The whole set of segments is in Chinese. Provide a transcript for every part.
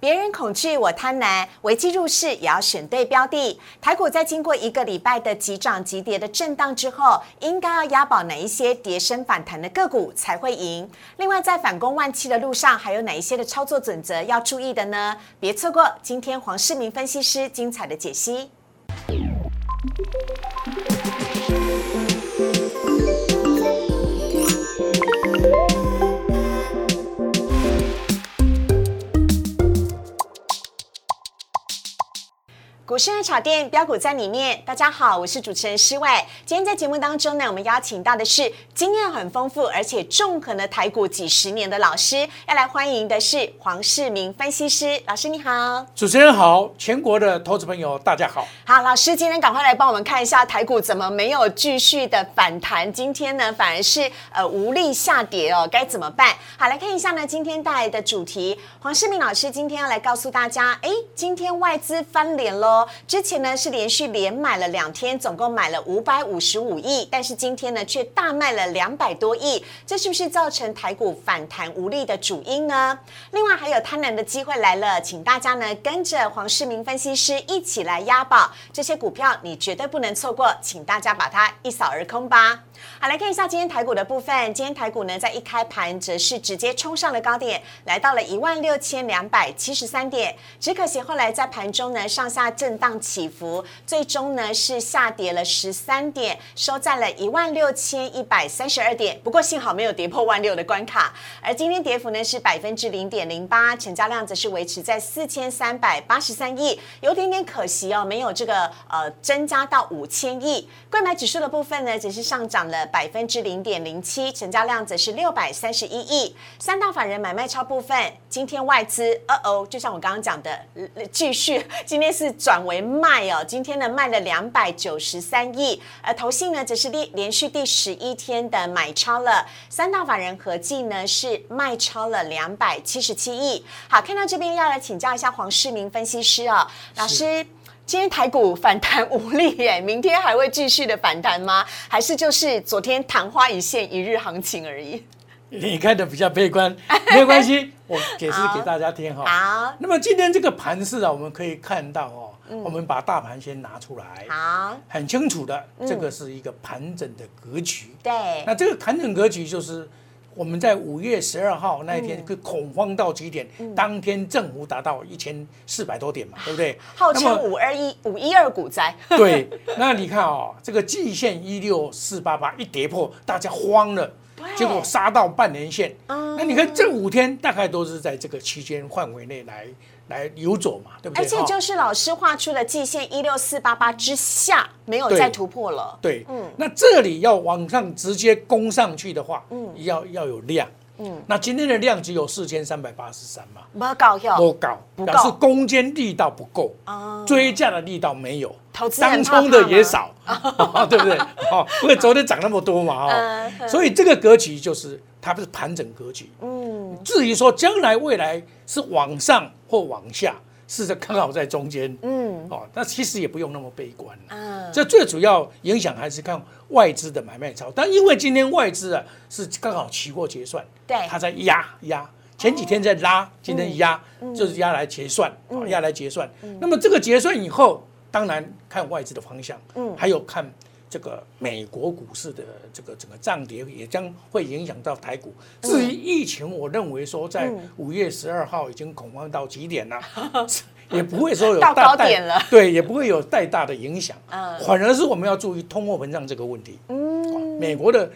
别人恐惧，我贪婪。危机入市也要选对标的。台股在经过一个礼拜的急涨急跌的震荡之后，应该要押宝哪一些跌升反弹的个股才会赢？另外，在反攻万七的路上，还有哪一些的操作准则要注意的呢？别错过今天黄世明分析师精彩的解析。股市爱炒店标股在里面，大家好，我是主持人施伟。今天在节目当中呢，我们邀请到的是经验很丰富，而且纵横了台股几十年的老师，要来欢迎的是黄世明分析师老师，你好，主持人好，全国的投资朋友大家好。好，老师今天赶快来帮我们看一下台股怎么没有继续的反弹，今天呢反而是呃无力下跌哦，该怎么办？好，来看一下呢，今天带来的主题，黄世明老师今天要来告诉大家，哎，今天外资翻脸喽。之前呢是连续连买了两天，总共买了五百五十五亿，但是今天呢却大卖了两百多亿，这是不是造成台股反弹无力的主因呢？另外还有贪婪的机会来了，请大家呢跟着黄世明分析师一起来押宝，这些股票你绝对不能错过，请大家把它一扫而空吧。好，来看一下今天台股的部分。今天台股呢，在一开盘则是直接冲上了高点，来到了一万六千两百七十三点。只可惜后来在盘中呢，上下震荡起伏，最终呢是下跌了十三点，收在了一万六千一百三十二点。不过幸好没有跌破万六的关卡。而今天跌幅呢是百分之零点零八，成交量则是维持在四千三百八十三亿，有点点可惜哦，没有这个呃增加到五千亿。购买指数的部分呢，只是上涨。了百分之零点零七，成交量则是六百三十一亿。三大法人买卖超部分，今天外资，呃哦，就像我刚刚讲的，继续 今天是转为卖哦。今天呢卖了两百九十三亿，而投信呢则是第连续第十一天的买超了。三大法人合计呢是卖超了两百七十七亿。好，看到这边要来请教一下黄世明分析师哦，老师。今天台股反弹无力耶，明天还会继续的反弹吗？还是就是昨天昙花一现一日行情而已？你看的比较悲观，没有关系，我解释给大家听哈。好，那么今天这个盘势啊，我们可以看到哦，我们把大盘先拿出来，好，很清楚的，这个是一个盘整的格局。对，那这个盘整格局就是。我们在五月十二号那一天，恐慌到极点，当天正幅达到一千四百多点嘛，对不对？号称五二一五一二股灾。对，那你看哦，这个季线一六四八八一跌破，大家慌了，结果杀到半年线。那你看这五天大概都是在这个区间范围内来。来游走嘛，对不对？而且就是老师画出了季线一六四八八之下，没有再突破了。对，嗯，那这里要往上直接攻上去的话，嗯，要要有量，嗯，那今天的量只有四千三百八十三嘛，不高，不高，表示攻坚力道不够啊，追价的力道没有，投资当冲的也少，对不对？哦，因为昨天涨那么多嘛，哦，所以这个格局就是它不是盘整格局，嗯，至于说将来未来是往上。或往下，是在刚好在中间，嗯，哦，那其实也不用那么悲观嗯，这最主要影响还是看外资的买卖潮，但因为今天外资啊是刚好期货结算，对，它在压压，前几天在拉，今天压就是压来结算，压来结算。那么这个结算以后，当然看外资的方向，嗯，还有看。这个美国股市的这个整个涨跌也将会影响到台股。至于疫情，我认为说在五月十二号已经恐慌到极点了，也不会说有到高点了，对，也不会有太大的影响。嗯，反而是我们要注意通货膨胀这个问题。嗯，美国的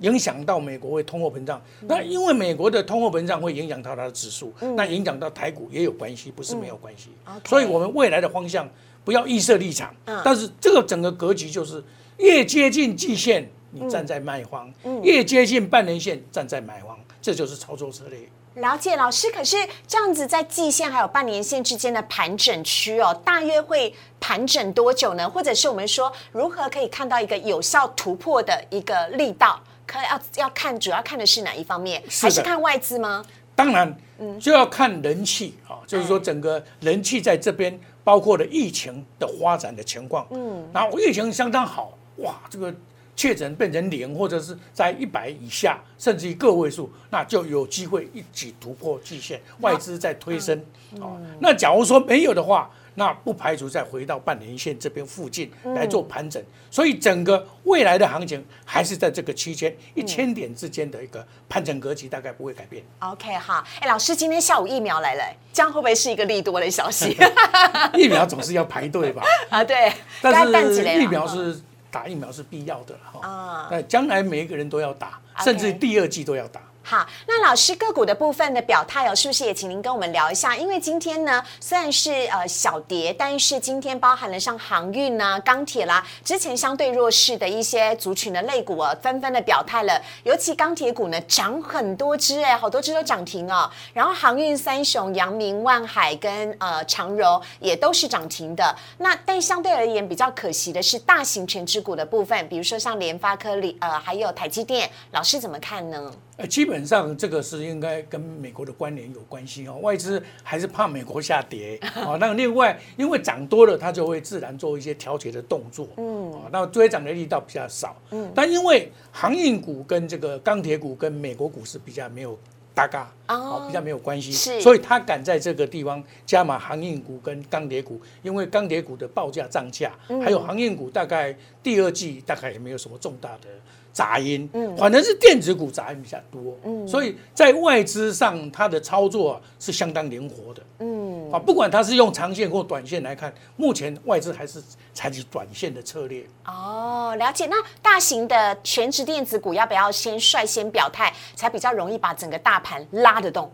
影响到美国会通货膨胀，那因为美国的通货膨胀会影响到它的指数，那影响到台股也有关系，不是没有关系。所以我们未来的方向不要预设立场，但是这个整个格局就是。越接近季线，你站在卖方；越接近半年线，站在买方，这就是操作策略。了解老师，可是这样子在季线还有半年线之间的盘整区哦，大约会盘整多久呢？或者是我们说如何可以看到一个有效突破的一个力道？可要要看主要看的是哪一方面？还是看外资吗？当然，嗯，就要看人气啊，就是说整个人气在这边，包括了疫情的发展的情况。嗯，然后疫情相当好。哇，这个确诊变成零，或者是在一百以下，甚至于个位数，那就有机会一举突破季线，外资在推升。哦，那假如说没有的话，那不排除再回到半年线这边附近来做盘整，所以整个未来的行情还是在这个区间一千点之间的一个盘整格局，大概不会改变。OK 哈，哎，老师今天下午疫苗来了，这样会不会是一个利多的消息？疫苗总是要排队吧？啊，对，但是疫苗是打疫苗是必要的哈。啊，那将来每一个人都要打，甚至第二季都要打。好，那老师个股的部分的表态哦，是不是也请您跟我们聊一下？因为今天呢，虽然是呃小跌，但是今天包含了像航运啊、钢铁啦，之前相对弱势的一些族群的类股啊，纷纷的表态了。尤其钢铁股呢，涨很多只哎，好多只都涨停哦。然后航运三雄，阳明、万海跟呃长荣也都是涨停的。那但相对而言比较可惜的是，大型全指股的部分，比如说像联发科、里呃还有台积电，老师怎么看呢？呃，基本上这个是应该跟美国的关联有关系哦。外资还是怕美国下跌啊。那另外，因为涨多了，它就会自然做一些调节的动作。嗯，啊，那追涨的力道比较少。嗯，但因为航运股跟这个钢铁股跟美国股市比较没有搭嘎，哦，比较没有关系，是，所以他敢在这个地方加码航运股跟钢铁股，因为钢铁股的报价涨价，还有航运股大概第二季大概也没有什么重大的。杂音，嗯，反正是电子股杂音比较多，嗯，所以在外资上，它的操作是相当灵活的，嗯，啊，不管它是用长线或短线来看，目前外资还是采取短线的策略。哦，了解。那大型的全职电子股要不要先率先表态，才比较容易把整个大盘拉得动？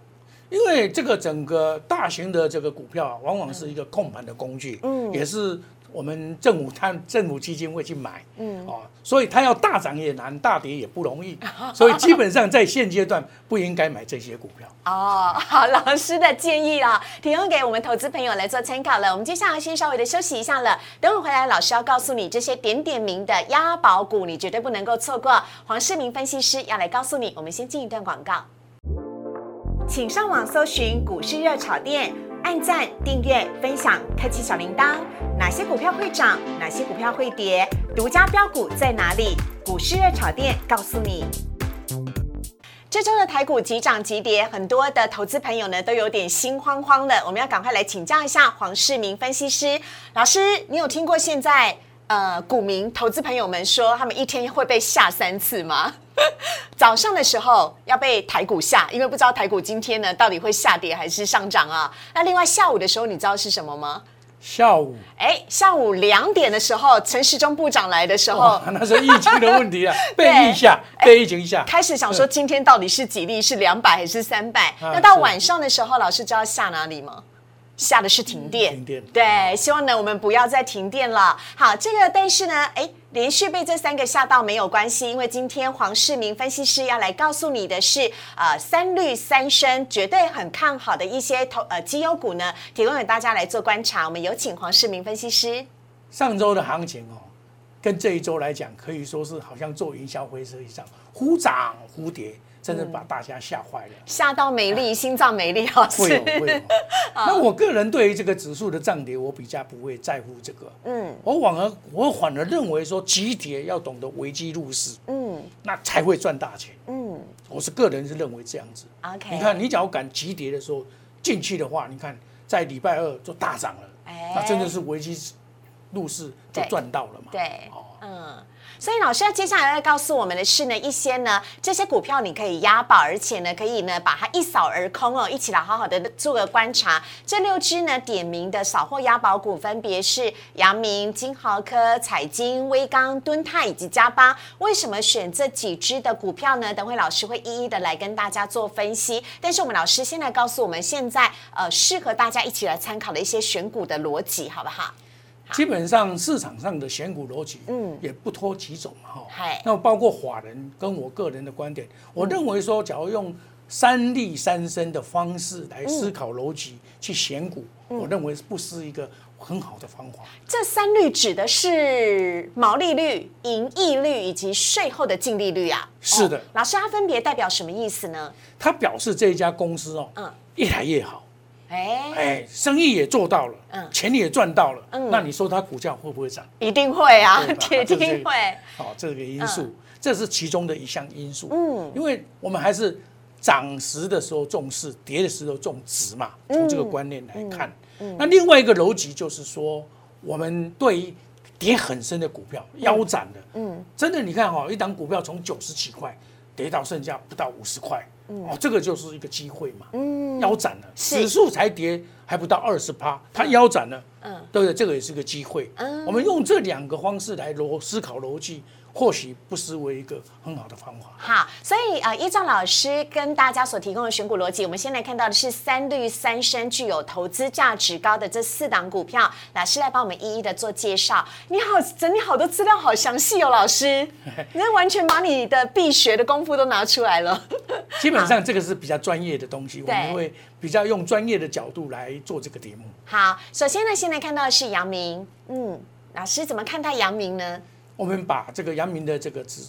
因为这个整个大型的这个股票啊，往往是一个控盘的工具，嗯，也是。我们政府它政府基金会去买，嗯，哦，所以它要大涨也难，大跌也不容易，所以基本上在现阶段不应该买这些股票。哦，好，老师的建议啊，提供给我们投资朋友来做参考了。我们接下来先稍微的休息一下了，等会回来老师要告诉你这些点点名的押宝股，你绝对不能够错过。黄世明分析师要来告诉你，我们先进一段广告，请上网搜寻股市热炒店。按赞、订阅、分享，开启小铃铛。哪些股票会涨？哪些股票会跌？独家标股在哪里？股市热炒店告诉你。这周的台股急涨急跌，很多的投资朋友呢都有点心慌慌的。我们要赶快来请教一下黄世明分析师老师，你有听过现在呃股民投资朋友们说，他们一天会被吓三次吗？早上的时候要被台股吓，因为不知道台股今天呢到底会下跌还是上涨啊。那另外下午的时候，你知道是什么吗？下午，哎，下午两点的时候，陈时中部长来的时候，那是疫情的问题啊，被疫下，被疫情下，开始想说今天到底是几例，是两百还是三百？那到晚上的时候，老师知道下哪里吗？下的是停电，停电，对，希望呢我们不要再停电了。好，这个但是呢，哎，连续被这三个吓到没有关系，因为今天黄世明分析师要来告诉你的是，呃，三绿三升，绝对很看好的一些投呃绩优股呢，提供给大家来做观察。我们有请黄世明分析师。上周的行情哦，跟这一周来讲，可以说是好像做云霄飞车一样，忽涨忽跌。真的把大家吓坏了，吓到美丽，心脏美丽啊！会有会有。那我个人对于这个指数的涨跌，我比较不会在乎这个。嗯，我反而我反而认为说，急跌要懂得危机入市，嗯，那才会赚大钱。嗯，我是个人是认为这样子。OK，你看，你只要敢急跌的时候进去的话，你看在礼拜二就大涨了，那真的是危机入市就赚到了嘛？对，哦，嗯。所以老师要接下来要告诉我们的是呢，一些呢这些股票你可以押宝，而且呢可以呢把它一扫而空哦，一起来好好的做个观察。这六只呢点名的扫货押宝股分别是阳明、金豪科、彩金、威刚、敦泰以及嘉巴。为什么选这几只的股票呢？等会老师会一一的来跟大家做分析。但是我们老师先来告诉我们现在呃适合大家一起来参考的一些选股的逻辑，好不好？基本上市场上的选股逻辑，嗯，也不脱几种嘛，哈。那包括法人跟我个人的观点，我认为说，假如用三利三升的方式来思考逻辑去选股，我认为不是一个很好的方法。这三率指的是毛利率、盈利率以及税后的净利率啊。是的，老师，它分别代表什么意思呢？它表示这一家公司哦，嗯，越来越好。哎，哎，生意也做到了，嗯。钱也赚到了，嗯。那你说它股价会不会涨？一定会啊，铁 定会。哦，这个因素，这是其中的一项因素。嗯。因为我们还是涨时的时候重视，跌的时候重值嘛，从这个观念来看。那另外一个逻辑就是说，我们对于跌很深的股票腰斩的，嗯，真的你看哈、一档股票从九十几块跌到剩下不到五十块，哦，这个就是一个机会嘛，嗯，腰斩了，是。指数才跌还不到二十趴，它腰斩了，嗯对不对？这个也是个机会。嗯我们用这两个方式来逻思考逻辑，或许不失为一个很好的方法。好，所以呃，依照老师跟大家所提供的选股逻辑，我们先来看到的是三绿三升具有投资价值高的这四档股票，老师来帮我们一一的做介绍。你好，整理好多资料，好详细哦，老师，你完全把你的必学的功夫都拿出来了。基本上 这个是比较专业的东西，我对们会比较用专业的角度来做这个题目。好，首先呢，现在看到的是阳明，嗯，老师怎么看待阳明呢？我们把这个阳明的这个指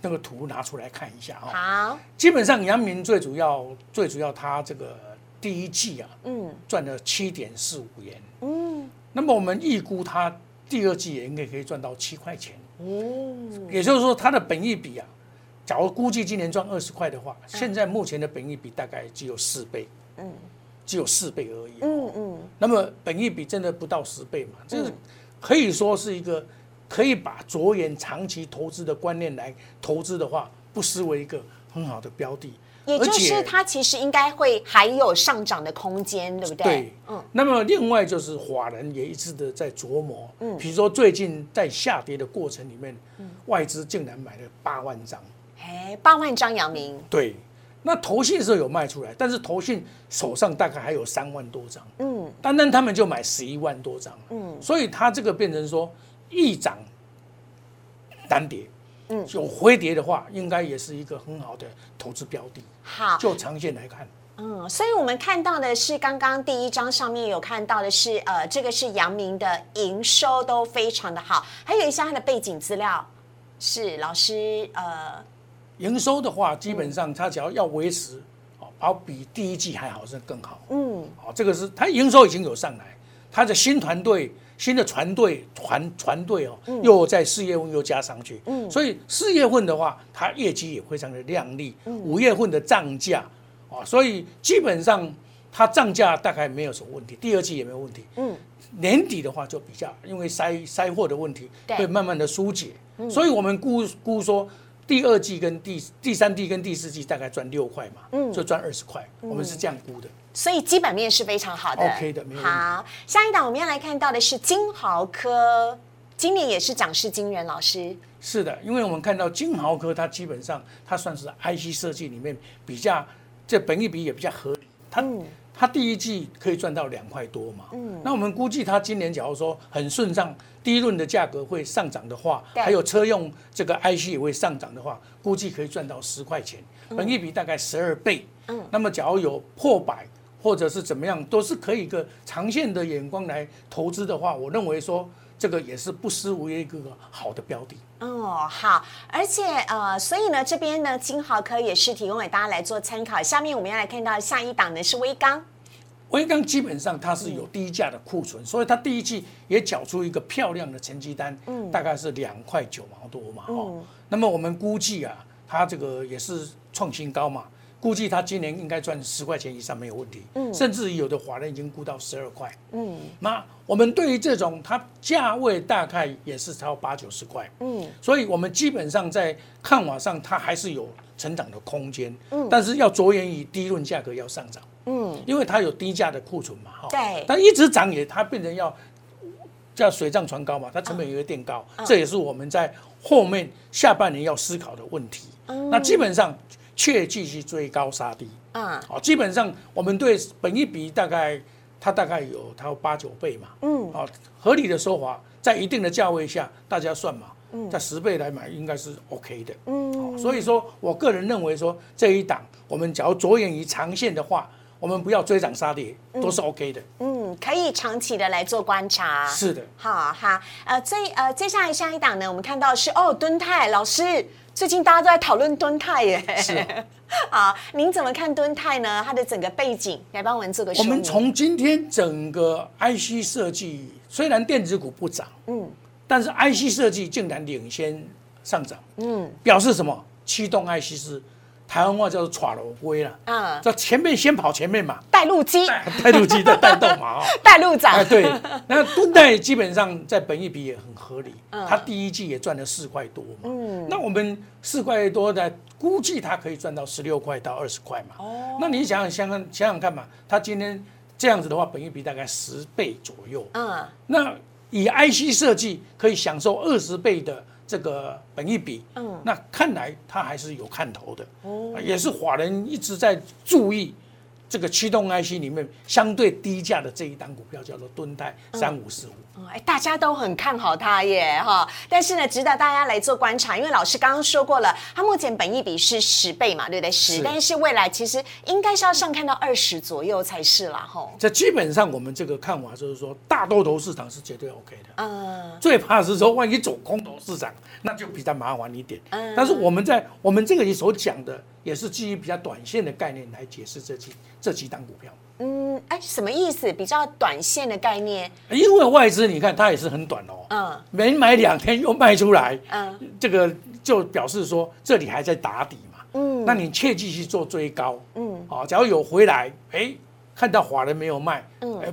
那个图拿出来看一下啊、好，基本上阳明最主要最主要它这个第一季啊嗯。赚了七点四五元，嗯，那么我们预估它第二季也应该可以赚到七块钱，哦，也就是说它的本益比啊，假如估计今年赚二十块的话，现在目前的本益比大概只有四倍，嗯只有四倍而已、嗯嗯，那么本益比真的不到十倍嘛？这是可以说是一个可以把着眼长期投资的观念来投资的话，不失为一个很好的标的。也就是它其实应该会还有上涨的空间，对不对？对，嗯，那么另外就是法人也一直的在琢磨，嗯，比如说最近在下跌的过程里面，外资竟然买了八万张，哎，八万张阳明，对，那投信的时候有卖出来，但是投信手上大概还有三万多张，嗯。单单他们就买十一万多张，嗯，所以它这个变成说一涨单跌，嗯。有回跌的话，应该也是一个很好的投资标的。好，就长线来看，嗯，所以我们看到的是刚刚第一章上面有看到的是，呃，这个是阳明的营收都非常的好，还有一项它的背景资料是老师呃营收的话，基本上它只要要维持，哦，好比第一季还好是更好。嗯。哦，这个是它营收已经有上来，它的新团队、新的船队、团团队哦，又在四月份又加上去，嗯。所以四月份的话，它业绩也非常的亮丽。嗯。五月份的涨价，哦，所以基本上它涨价大概没有什么问题，第二季也没有问题。嗯。年底的话就比较，因为塞塞货的问题会慢慢的疏解，所以我们估估说第二季跟第第三季跟第四季大概赚六块嘛，嗯。就赚二十块，我们是这样估的。所以基本面是非常好的。OK 的没有问题。好，下一档我们要来看到的是金豪科，今年也是涨势惊人，老师。是的，因为我们看到金豪科，它基本上它算是 IC 设计里面比较这本益比也比较合理，它、嗯。它第一季可以赚到两块多嘛，嗯，那我们估计它今年假如说很顺畅，第一轮的价格会上涨的话，对还有车用这个 IC 也会上涨的话，估计可以赚到十块钱，本益比大概十二倍，嗯，那么假如有破百。或者是怎么样，都是可以一个长线的眼光来投资的话，我认为说这个也是不失为一个好的标的。哦，好，而且呃，所以呢，这边呢，金豪科也是提供给大家来做参考。下面我们要来看到下一档呢是微刚，威刚基本上它是有低价的库存，所以它第一季也缴出一个漂亮的成绩单，大概是两块九毛多嘛，哦，那么我们估计啊，它这个也是创新高嘛，估计它今年应该赚十块钱以上没有问题，甚至有的华人已经估到十二块，嗯。那我们对于这种它价位大概也是超八九十块，嗯。所以我们基本上在看法上它还是有成长的空间，但是要着眼于低论价格要上涨。嗯，因为它有低价的库存嘛，哈，对。但一直涨也它变成要叫水涨船高嘛，它成本也会垫高，这也是我们在后面下半年要思考的问题。那基本上切记去追高杀低，啊好，基本上我们对本一比大概它大概有它有八九倍嘛，嗯。好，合理的说法，在一定的价位下，大家算嘛，在十倍来买应该是 OK 的。嗯。好所以说我个人认为说这一档，我们只要着眼于长线的话，我们不要追涨杀跌，都是 OK 的。嗯，嗯，可以长期的来做观察。是的，好哈，呃，最呃，接下来下一档呢，我们看到是哦，敦泰老师，最近大家都在讨论敦泰耶。是啊，您怎么看敦泰呢？它的整个背景，来帮我们做个说明。我们从今天整个 IC 设计，虽然电子股不涨，嗯，但是 IC 设计竟然领先上涨，嗯，表示什么？驱动 IC 是台湾话叫做“耍楼龟”了，嗯，叫前面先跑前面嘛，带路机，带路机在带动嘛，哦，带路长，哎，对，那敦泰基本上在本益比也很合理，它第一季也赚了四块多嘛，嗯，那我们四块多的估计它可以赚到十六块到二十块嘛，哦，那你想想想想想想看嘛，它今天这样子的话，本益比大概十倍左右，嗯，那以 IC 设计可以享受二十倍的。这个本一比，嗯，那看来它还是有看头的，哦，也是华人一直在注意。这个驱动 IC 里面相对低价的这一档股票叫做敦泰三五四五，哎，大家都很看好它耶哈。但是呢，值得大家来做观察，因为老师刚刚说过了，它目前本益比是十倍嘛，对不对？十，但是未来其实应该是要上看到二十左右才是啦，吼。这基本上我们这个看法就是说，大多头市场是绝对 OK 的，嗯，最怕是说万一走空头市场，那就比较麻烦一点。嗯，但是我们在我们这个里所讲的。也是基于比较短线的概念来解释这几这几档股票。嗯，哎，什么意思？比较短线的概念？因为外资你看它也是很短哦，嗯，没买两天又卖出来，嗯，这个就表示说这里还在打底嘛，嗯，那你切记去做追高，嗯，好，假如有回来，哎，看到华人没有卖，嗯，哎，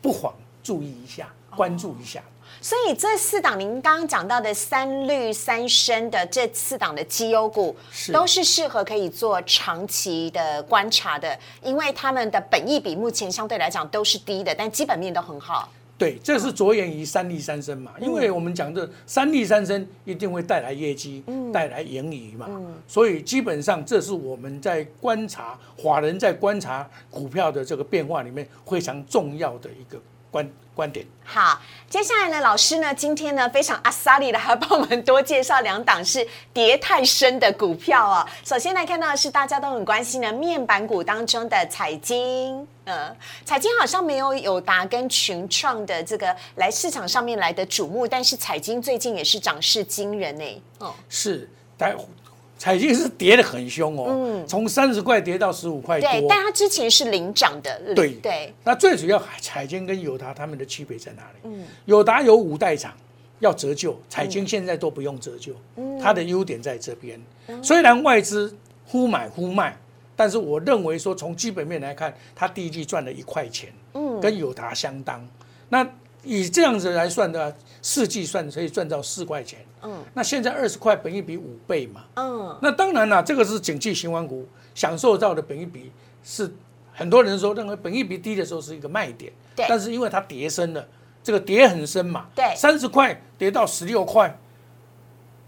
不妨注意一下，关注一下。所以这四档您刚刚讲到的三绿三升的这四档的绩优股，都是适合可以做长期的观察的，因为他们的本益比目前相对来讲都是低的，但基本面都很好。对，这是着眼于三利三升嘛，因为我们讲的三利三升一定会带来业绩，带来盈余嘛，所以基本上这是我们在观察华人在观察股票的这个变化里面非常重要的一个观。观点好，接下来呢，老师呢，今天呢非常阿萨利的，还帮我们多介绍两档是跌太深的股票哦。首先来看到的是大家都很关心的面板股当中的彩晶，嗯，彩晶好像没有友达跟群创的这个来市场上面来的瞩目，但是彩晶最近也是涨势惊人呢。哦，是，但。彩金是跌的很凶哦，从三十块跌到十五块多。对，但它之前是领涨的。对对。那最主要彩金跟友达他们的区别在哪里？嗯，友达有五代厂要折旧，彩金现在都不用折旧。嗯，它的优点在这边。虽然外资忽买忽卖，但是我认为说从基本面来看，它第一季赚了一块钱，嗯，跟友达相当。那以这样子来算的，四季算可以赚到四块钱。嗯，那现在二十块，本一比五倍嘛。嗯，那当然了，这个是景气循环股享受到的本一比是很多人说认为本一比低的时候是一个卖点。对。但是因为它跌深了，这个跌很深嘛。对。三十块跌到十六块，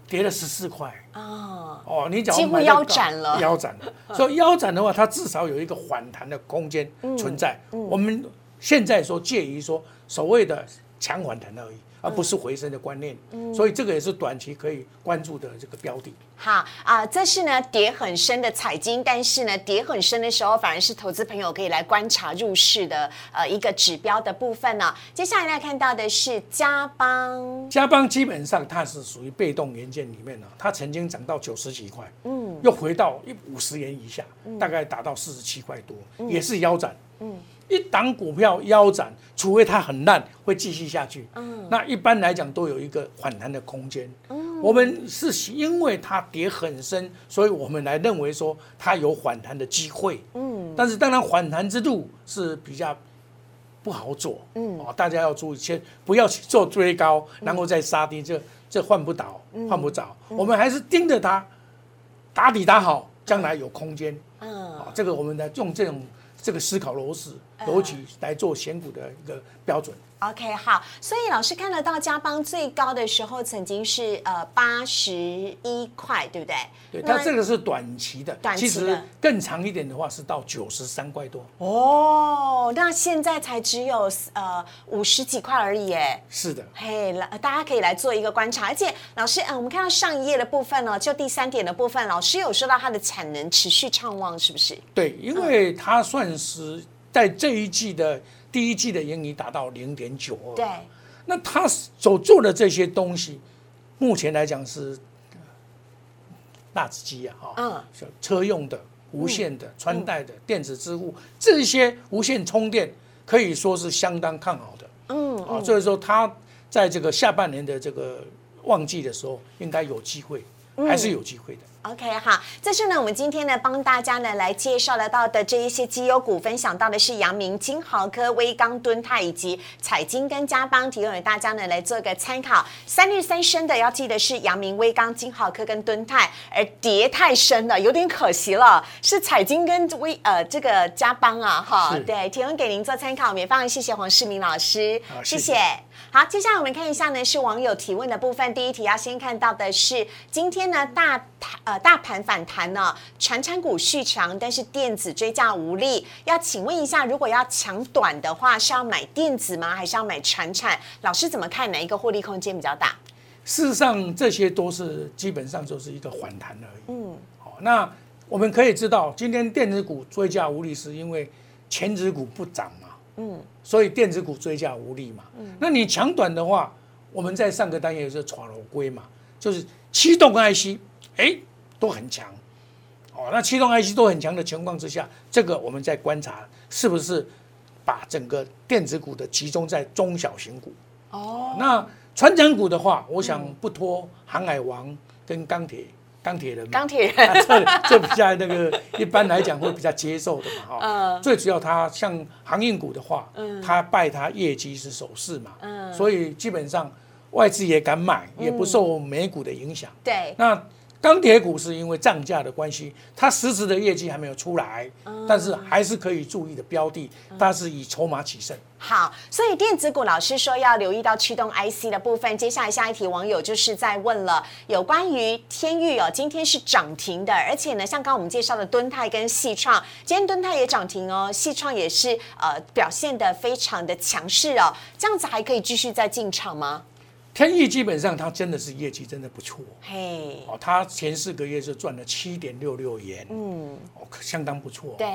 跌了十四块。哦。哦，你讲几乎腰斩了。腰斩了。所以腰斩的话，它至少有一个反弹的空间存在。我们现在说介于说。所谓的强反弹而已，而不是回升的观念，所以这个也是短期可以关注的这个标的。好啊，这是呢跌很深的彩金，但是呢跌很深的时候，反而是投资朋友可以来观察入市的呃一个指标的部分呢。接下来来看到的是嘉邦，嘉邦基本上它是属于被动元件里面呢，它曾经涨到九十几块，嗯，又回到一五十元以下，大概达到四十七块多，也是腰斩，嗯。一档股票腰斩，除非它很烂，会继续下去。嗯，那一般来讲都有一个反弹的空间。嗯，我们是因为它跌很深，所以我们来认为说它有反弹的机会。嗯，但是当然反弹之路是比较不好做。嗯，哦，大家要注意，先不要去做追高，然后再杀低，这这换不倒，换不着。我们还是盯着它，打底打好，将来有空间。嗯，啊，这个我们呢用这种。这个思考逻辑逻辑来做选股的一个标准。OK，好，所以老师看得到加邦最高的时候曾经是呃八十一块，对不对？对，它这个是短期的，短期的更长一点的话是到九十三块多。哦，那现在才只有呃五十几块而已，哎。是的。嘿，来，大家可以来做一个观察，而且老师，嗯，我们看到上一页的部分呢，就第三点的部分，老师有说到它的产能持续畅旺，是不是？对，因为它算是在这一季的。第一季的盈余达到零点九二。对，那他所做的这些东西，目前来讲是纳子机啊，哈，嗯，就车用的、无线的、穿戴的、电子支付这些无线充电，可以说是相当看好的。嗯啊，所以说他在这个下半年的这个旺季的时候，应该有机会，还是有机会的。OK，好，这是呢，我们今天呢帮大家呢来介绍得到的这一些绩优股，分享到的是阳明、金豪科、威刚、敦泰以及彩金跟嘉邦，提供给大家呢来做一个参考。三日三升的要记得是阳明、威刚、金豪科跟敦泰，而跌太深了，有点可惜了，是彩金跟威呃这个嘉邦啊，哈，对，提供给您做参考。我们也非常谢谢黄世明老师，谢好谢谢谢。好，接下来我们看一下呢，是网友提问的部分。第一题要先看到的是，今天呢大盘呃大盘反弹呢，传产股续强，但是电子追价无力。要请问一下，如果要抢短的话，是要买电子吗？还是要买传产？老师怎么看哪一个获利空间比较大？事实上，这些都是基本上就是一个反弹而已。嗯，好，那我们可以知道，今天电子股追价无力，是因为前指股不涨嘛。嗯，所以电子股追价无力嘛。嗯，那你抢短的话，我们在上个单元是闯楼龟嘛，就是驱动 IC，哎，都很强。哦，那驱动 IC 都很强的情况之下，这个我们在观察是不是把整个电子股的集中在中小型股。哦，那船长股的话，我想不脱航海王跟钢铁钢铁人嘛，钢铁人 啊这这比较那个一般来讲会比较接受的嘛哈。嗯最主要它像航运股的话，它拜它业绩是首饰嘛，嗯所以基本上外资也敢买，也不受美股的影响。对，那钢铁股是因为涨价的关系，它实质的业绩还没有出来，嗯但是还是可以注意的标的，它是以筹码取胜。好，所以电子股老师说要留意到驱动 IC 的部分。接下来下一题，网友就是在问了有关于天域哦，今天是涨停的，而且呢，像刚刚我们介绍的敦泰跟细创，今天敦泰也涨停哦，细创也是呃表现的非常的强势哦，这样子还可以继续再进场吗？天翼基本上它真的是业绩真的不错。嘿，哦，它前四个月就赚了七点六六元，嗯，哦，相当不错。对，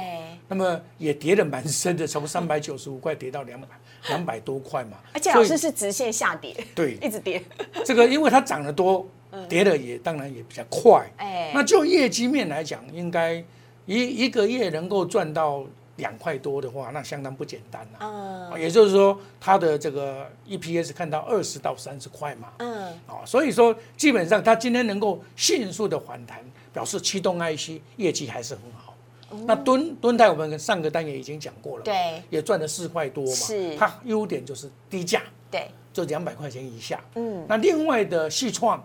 那么也跌得蛮深的，从三百九十五块跌到两百两百多块嘛。而且老师是直线下跌，对。一直跌，这个，因为它涨得多，跌的也当然也比较快。哎。那就业绩面来讲，应该一一个月能够赚到两块多的话，那相当不简单了、嗯。也就是说，它的这个 EPS 看到二十到三十块嘛。嗯，啊，所以说基本上它今天能够迅速的反弹，表示驱动 IC 业绩还是很好。那敦敦泰我们上个单元已经讲过了，对。也赚了四块多嘛。是。它优点就是低价，对，就两百块钱以下。嗯，那另外的细创，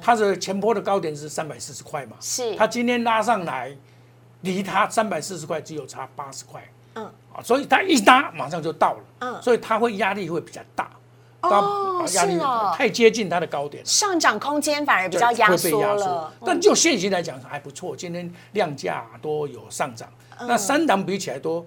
它的前波的高点是三百四十块嘛，是。它今天拉上来，离它三百四十块只有差八十块。嗯啊，所以它一拉马上就到了，嗯所以它会压力会比较大，哦压力太接近它的高点。上涨空间反而比就较压缩了，嗯但就现行来讲还不错，今天量价都有上涨。嗯那三档比起来多，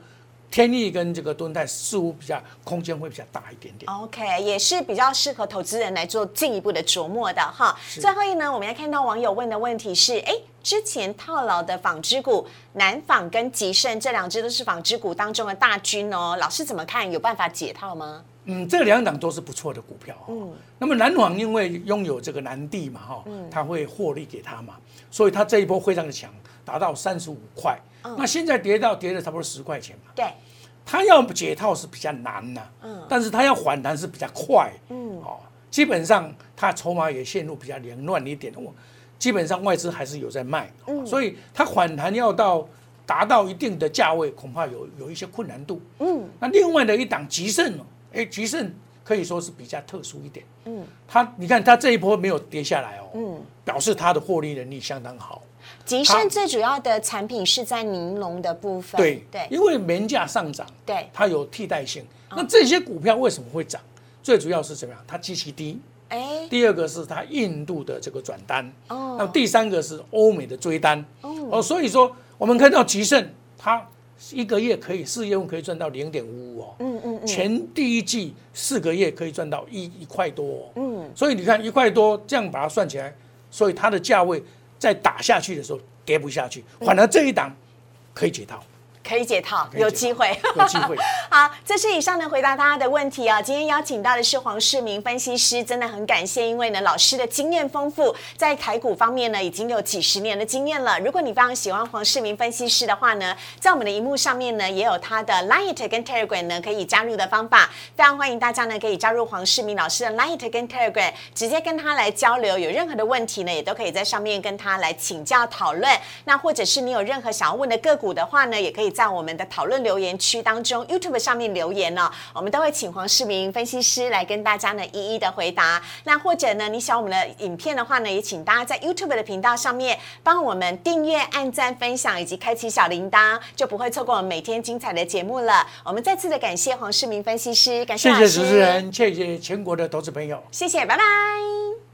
天意跟这个敦泰似乎比较空间会比较大一点点。OK，也是比较适合投资人来做进一步的琢磨的哈。最后一呢，我们要看到网友问的问题是：哎，之前套牢的纺织股南纺跟吉盛这两只都是纺织股当中的大军哦，老师怎么看？有办法解套吗？嗯，这两档都是不错的股票。嗯，那么南纺因为拥有这个南地嘛，哈，它会获利给他嘛，所以它这一波非常的强，达到三十五块。那现在跌到跌了差不多十块钱嘛，对，它要解套是比较难呐、嗯，但是它要反弹是比较快，嗯，哦，基本上它筹码也陷入比较凌乱一点，我基本上外资还是有在卖，嗯，所以它反弹要到达到一定的价位，恐怕有有一些困难度，嗯，那另外的一档吉盛哦，哎，吉盛可以说是比较特殊一点，嗯，它你看它这一波没有跌下来哦，嗯，表示它的获利能力相当好，吉盛最主要的产品是在尼龙的部分，对对。因为棉价上涨，对，它有替代性。那这些股票为什么会涨？最主要是怎么样？它基期低。哎，第二个是它印度的这个转单，哦。那第三个是欧美的追单。哦，所以说我们看到吉盛，它一个月可以四月份可以赚到零点五五哦。嗯嗯嗯，前第一季四个月可以赚到一一块多、哦，嗯，所以你看一块多，这样把它算起来，所以它的价位在打下去的时候跌不下去，反而这一档可以解套。可以解套，可以解套有机会，有机会。好，这是以上呢回答大家的问题啊。今天邀请到的是黄世明分析师，真的很感谢，因为呢老师的经验丰富，在台股方面呢已经有几十年的经验了。如果你非常喜欢黄世明分析师的话呢，在我们的荧幕上面呢也有他的 Line 跟 Telegram 呢可以加入的方法，非常欢迎大家呢可以加入黄世明老师的 Line 跟 Telegram，直接跟他来交流，有任何的问题呢也都可以在上面跟他来请教讨论。那或者是你有任何想要问的个股的话呢，也可以在我们的讨论留言区当中 YouTube 上面留言哦，我们都会请黄世明分析师来跟大家呢一一的回答。那或者呢，你喜欢我们的影片的话呢，也请大家在 YouTube 的频道上面帮我们订阅、按赞、分享以及开启小铃铛，就不会错过我们每天精彩的节目了。我们再次的感谢黄世明分析师，感谢谢谢主持人，谢谢全国的投资朋友。谢谢，拜拜。